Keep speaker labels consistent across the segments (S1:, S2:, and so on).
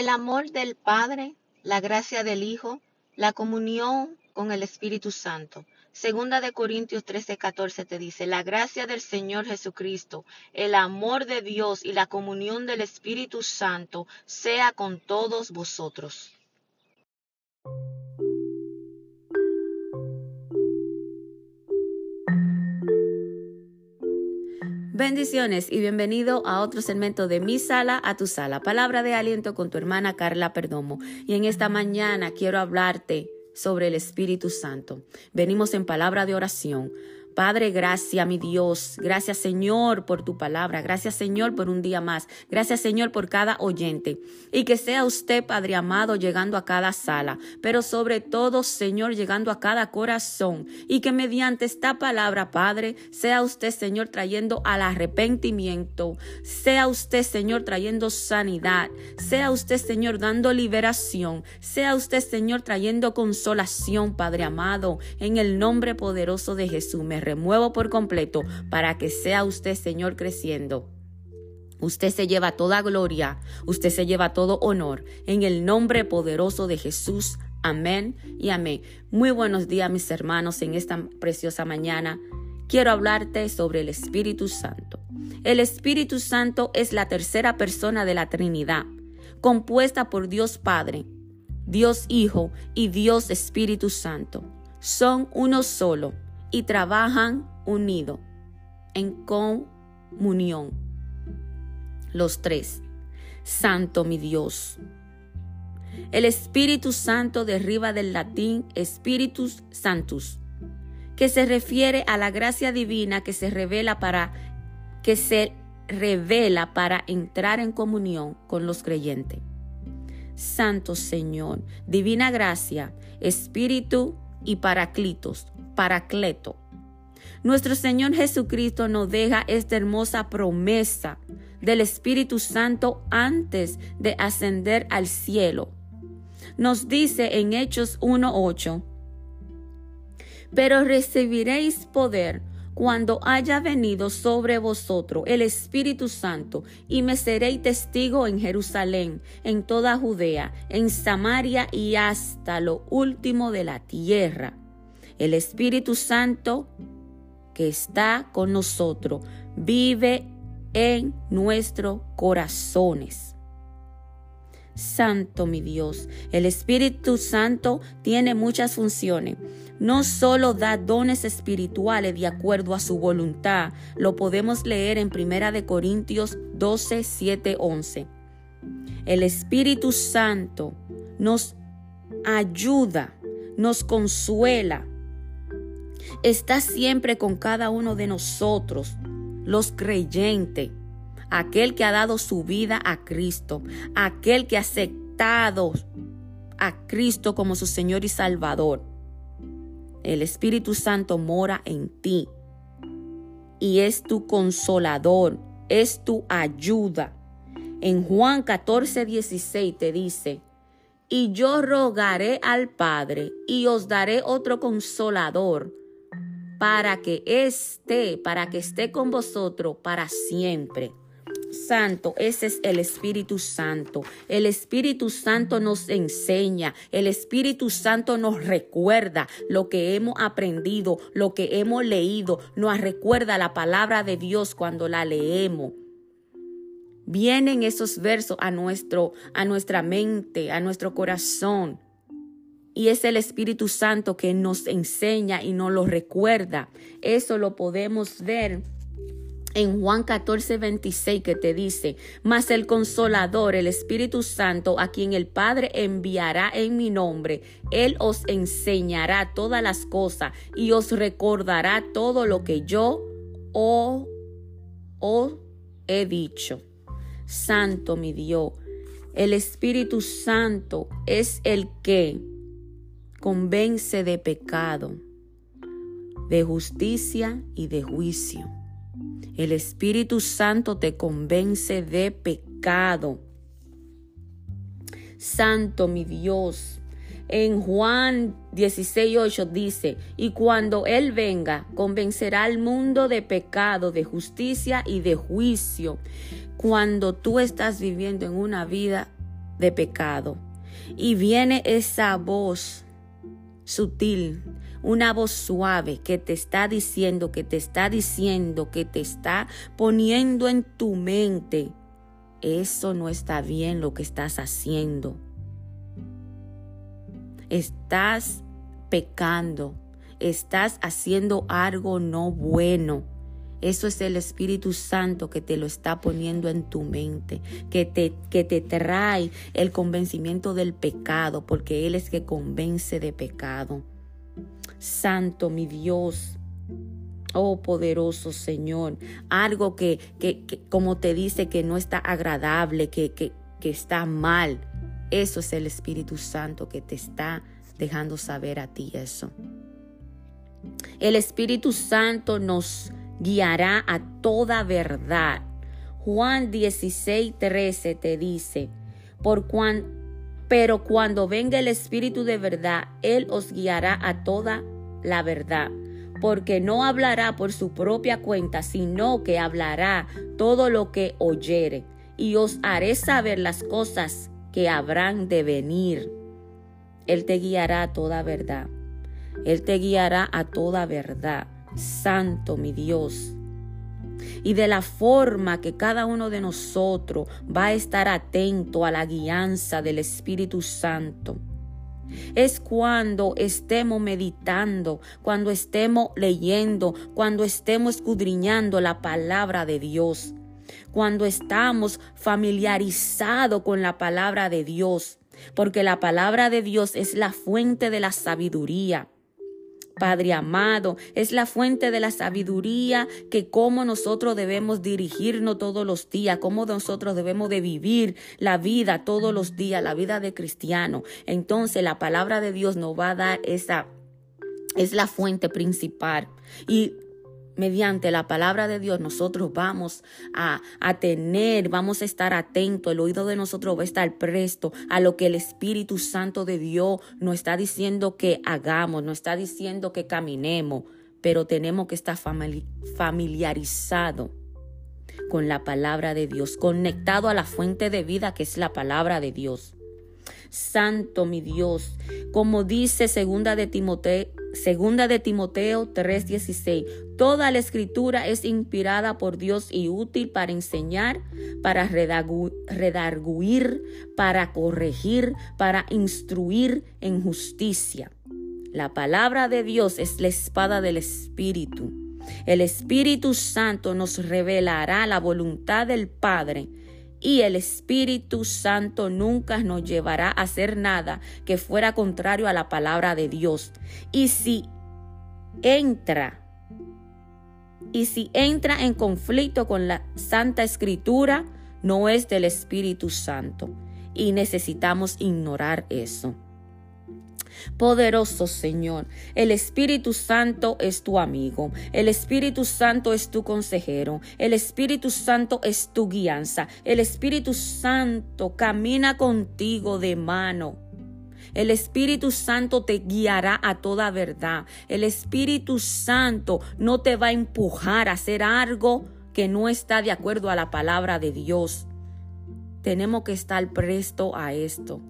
S1: El amor del Padre, la gracia del Hijo, la comunión con el Espíritu Santo. Segunda de Corintios 13, 14 te dice, la gracia del Señor Jesucristo, el amor de Dios y la comunión del Espíritu Santo sea con todos vosotros.
S2: Bendiciones y bienvenido a otro segmento de Mi Sala a tu Sala. Palabra de aliento con tu hermana Carla Perdomo. Y en esta mañana quiero hablarte sobre el Espíritu Santo. Venimos en palabra de oración Padre, gracias, mi Dios. Gracias, Señor, por tu palabra. Gracias, Señor, por un día más. Gracias, Señor, por cada oyente. Y que sea usted, Padre amado, llegando a cada sala, pero sobre todo, Señor, llegando a cada corazón. Y que mediante esta palabra, Padre, sea usted, Señor, trayendo al arrepentimiento. Sea usted, Señor, trayendo sanidad. Sea usted, Señor, dando liberación. Sea usted, Señor, trayendo consolación, Padre amado, en el nombre poderoso de Jesús remuevo por completo para que sea usted, Señor, creciendo. Usted se lleva toda gloria, usted se lleva todo honor en el nombre poderoso de Jesús. Amén y amén. Muy buenos días, mis hermanos, en esta preciosa mañana. Quiero hablarte sobre el Espíritu Santo. El Espíritu Santo es la tercera persona de la Trinidad, compuesta por Dios Padre, Dios Hijo y Dios Espíritu Santo. Son uno solo y trabajan unidos, en comunión. Los tres. Santo mi Dios. El Espíritu Santo derriba del latín Spiritus Santus, que se refiere a la gracia divina que se revela para que se revela para entrar en comunión con los creyentes. Santo Señor, divina gracia, Espíritu y Paraclitos, Paracleto. Nuestro Señor Jesucristo nos deja esta hermosa promesa del Espíritu Santo antes de ascender al cielo. Nos dice en Hechos 1.8, pero recibiréis poder cuando haya venido sobre vosotros el Espíritu Santo, y me seréis testigo en Jerusalén, en toda Judea, en Samaria y hasta lo último de la tierra. El Espíritu Santo que está con nosotros vive en nuestros corazones. Santo mi Dios, el Espíritu Santo tiene muchas funciones. No solo da dones espirituales de acuerdo a su voluntad, lo podemos leer en Primera de Corintios 12, 7, 11. El Espíritu Santo nos ayuda, nos consuela, está siempre con cada uno de nosotros, los creyentes, aquel que ha dado su vida a Cristo, aquel que ha aceptado a Cristo como su Señor y Salvador. El Espíritu Santo mora en ti y es tu consolador, es tu ayuda. En Juan 14, 16 te dice, y yo rogaré al Padre y os daré otro consolador para que esté, para que esté con vosotros para siempre. Santo, ese es el Espíritu Santo. El Espíritu Santo nos enseña, el Espíritu Santo nos recuerda lo que hemos aprendido, lo que hemos leído, nos recuerda la palabra de Dios cuando la leemos. Vienen esos versos a nuestro a nuestra mente, a nuestro corazón. Y es el Espíritu Santo que nos enseña y nos lo recuerda. Eso lo podemos ver en Juan 14, 26 que te dice, mas el consolador, el Espíritu Santo, a quien el Padre enviará en mi nombre, Él os enseñará todas las cosas y os recordará todo lo que yo os, os he dicho. Santo mi Dios, el Espíritu Santo es el que convence de pecado, de justicia y de juicio. El Espíritu Santo te convence de pecado. Santo mi Dios. En Juan 16:8 dice, y cuando Él venga, convencerá al mundo de pecado, de justicia y de juicio. Cuando tú estás viviendo en una vida de pecado. Y viene esa voz sutil, una voz suave que te está diciendo, que te está diciendo, que te está poniendo en tu mente, eso no está bien lo que estás haciendo. Estás pecando, estás haciendo algo no bueno. Eso es el Espíritu Santo que te lo está poniendo en tu mente, que te, que te trae el convencimiento del pecado, porque Él es que convence de pecado. Santo mi Dios, oh poderoso Señor, algo que, que, como te dice que no está agradable, que, que, que está mal, eso es el Espíritu Santo que te está dejando saber a ti eso. El Espíritu Santo nos guiará a toda verdad. Juan 16, 13 te dice, por cuan, pero cuando venga el Espíritu de verdad, Él os guiará a toda la verdad, porque no hablará por su propia cuenta, sino que hablará todo lo que oyere, y os haré saber las cosas que habrán de venir. Él te guiará a toda verdad. Él te guiará a toda verdad. Santo mi Dios. Y de la forma que cada uno de nosotros va a estar atento a la guianza del Espíritu Santo. Es cuando estemos meditando, cuando estemos leyendo, cuando estemos escudriñando la palabra de Dios, cuando estamos familiarizados con la palabra de Dios, porque la palabra de Dios es la fuente de la sabiduría. Padre amado, es la fuente de la sabiduría que cómo nosotros debemos dirigirnos todos los días, cómo nosotros debemos de vivir la vida todos los días, la vida de cristiano. Entonces la palabra de Dios nos va a dar esa, es la fuente principal. Y mediante la palabra de Dios nosotros vamos a, tener, vamos a estar atentos, el oído de nosotros va a estar presto a lo que el Espíritu Santo de Dios nos está diciendo que hagamos, nos está diciendo que caminemos, pero tenemos que estar familiarizados con la palabra de Dios, conectado a la fuente de vida que es la palabra de Dios. Santo mi Dios, como dice segunda de Timoteo, segunda de Timoteo 3:16, toda la escritura es inspirada por Dios y útil para enseñar, para redarguir, para corregir, para instruir en justicia. La palabra de Dios es la espada del Espíritu. El Espíritu Santo nos revelará la voluntad del Padre y el Espíritu Santo nunca nos llevará a hacer nada que fuera contrario a la palabra de Dios. Y si entra, y si entra en conflicto con la Santa Escritura, no es del Espíritu Santo. Y necesitamos ignorar eso. Poderoso Señor, el Espíritu Santo es tu amigo, el Espíritu Santo es tu consejero, el Espíritu Santo es tu guianza, el Espíritu Santo camina contigo de mano. El Espíritu Santo te guiará a toda verdad. El Espíritu Santo no te va a empujar a hacer algo que no está de acuerdo a la palabra de Dios. Tenemos que estar presto a esto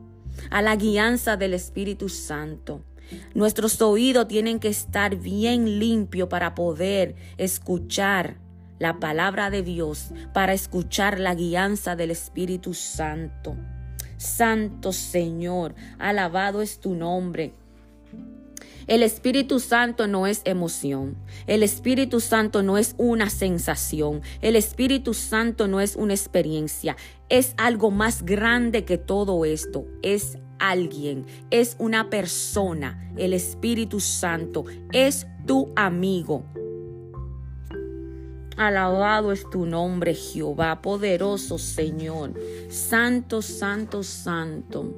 S2: a la guianza del Espíritu Santo. Nuestros oídos tienen que estar bien limpios para poder escuchar la palabra de Dios, para escuchar la guianza del Espíritu Santo. Santo Señor, alabado es tu nombre. El Espíritu Santo no es emoción. El Espíritu Santo no es una sensación. El Espíritu Santo no es una experiencia. Es algo más grande que todo esto. Es alguien. Es una persona. El Espíritu Santo es tu amigo. Alabado es tu nombre, Jehová, poderoso Señor. Santo, santo, santo.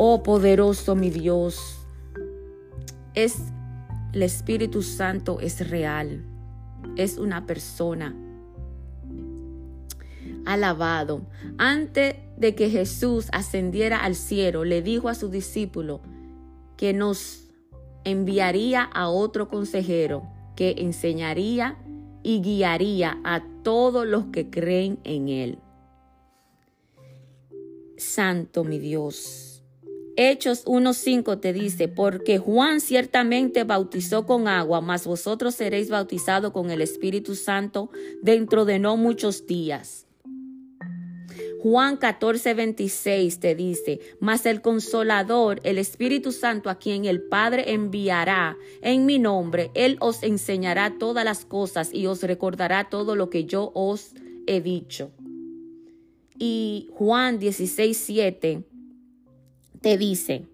S2: Oh poderoso mi Dios, es el Espíritu Santo es real, es una persona. Alabado. Antes de que Jesús ascendiera al cielo, le dijo a su discípulo que nos enviaría a otro consejero que enseñaría y guiaría a todos los que creen en él. Santo mi Dios. Hechos 1.5 te dice, porque Juan ciertamente bautizó con agua, mas vosotros seréis bautizados con el Espíritu Santo dentro de no muchos días. Juan 14, 26 te dice, mas el consolador, el Espíritu Santo a quien el Padre enviará en mi nombre, Él os enseñará todas las cosas y os recordará todo lo que yo os he dicho. Y Juan 16, 7 te dice,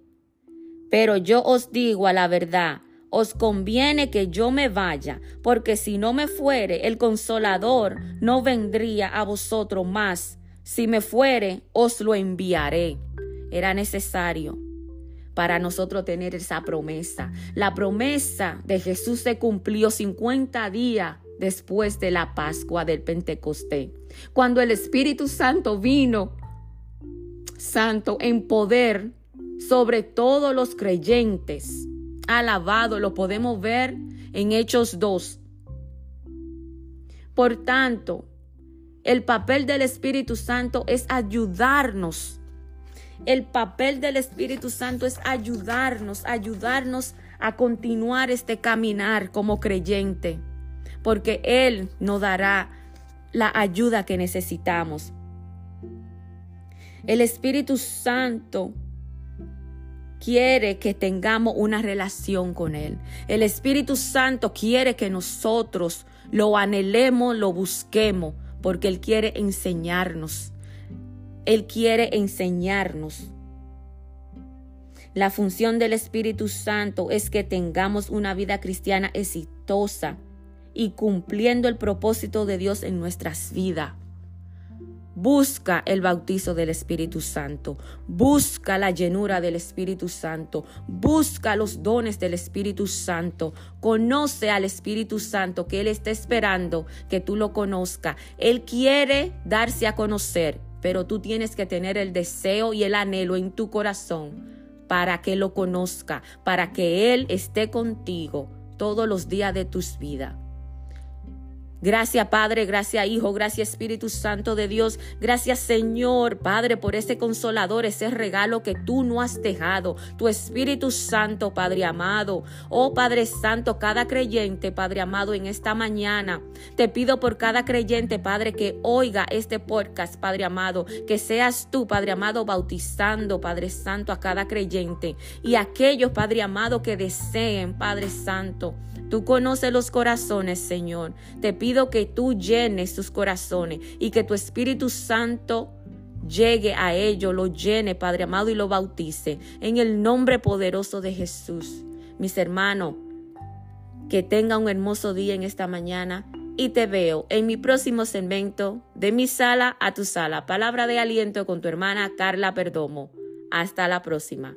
S2: pero yo os digo a la verdad, os conviene que yo me vaya, porque si no me fuere, el consolador no vendría a vosotros más si me fuere, os lo enviaré. Era necesario para nosotros tener esa promesa. La promesa de Jesús se cumplió 50 días después de la Pascua del Pentecostés, cuando el Espíritu Santo vino, santo, en poder sobre todos los creyentes. Alabado, lo podemos ver en Hechos 2. Por tanto, el papel del Espíritu Santo es ayudarnos. El papel del Espíritu Santo es ayudarnos, ayudarnos a continuar este caminar como creyente, porque Él nos dará la ayuda que necesitamos. El Espíritu Santo quiere que tengamos una relación con Él. El Espíritu Santo quiere que nosotros lo anhelemos, lo busquemos, porque Él quiere enseñarnos. Él quiere enseñarnos. La función del Espíritu Santo es que tengamos una vida cristiana exitosa y cumpliendo el propósito de Dios en nuestras vidas. Busca el bautizo del Espíritu Santo. Busca la llenura del Espíritu Santo. Busca los dones del Espíritu Santo. Conoce al Espíritu Santo que Él está esperando que tú lo conozcas. Él quiere darse a conocer, pero tú tienes que tener el deseo y el anhelo en tu corazón para que lo conozca, para que Él esté contigo todos los días de tus vidas. Gracias Padre, gracias Hijo, gracias Espíritu Santo de Dios. Gracias Señor Padre por ese consolador, ese regalo que tú no has dejado. Tu Espíritu Santo, Padre amado. Oh Padre Santo, cada creyente, Padre amado, en esta mañana. Te pido por cada creyente, Padre, que oiga este podcast, Padre amado. Que seas tú, Padre amado, bautizando, Padre Santo, a cada creyente. Y aquellos, Padre amado, que deseen, Padre Santo Tú conoces los corazones, Señor. Te pido que tú llenes sus corazones y que tu Espíritu Santo llegue a ellos, lo llene, Padre amado, y lo bautice. En el nombre poderoso de Jesús. Mis hermanos, que tenga un hermoso día en esta mañana y te veo en mi próximo segmento de mi sala a tu sala. Palabra de aliento con tu hermana Carla Perdomo. Hasta la próxima.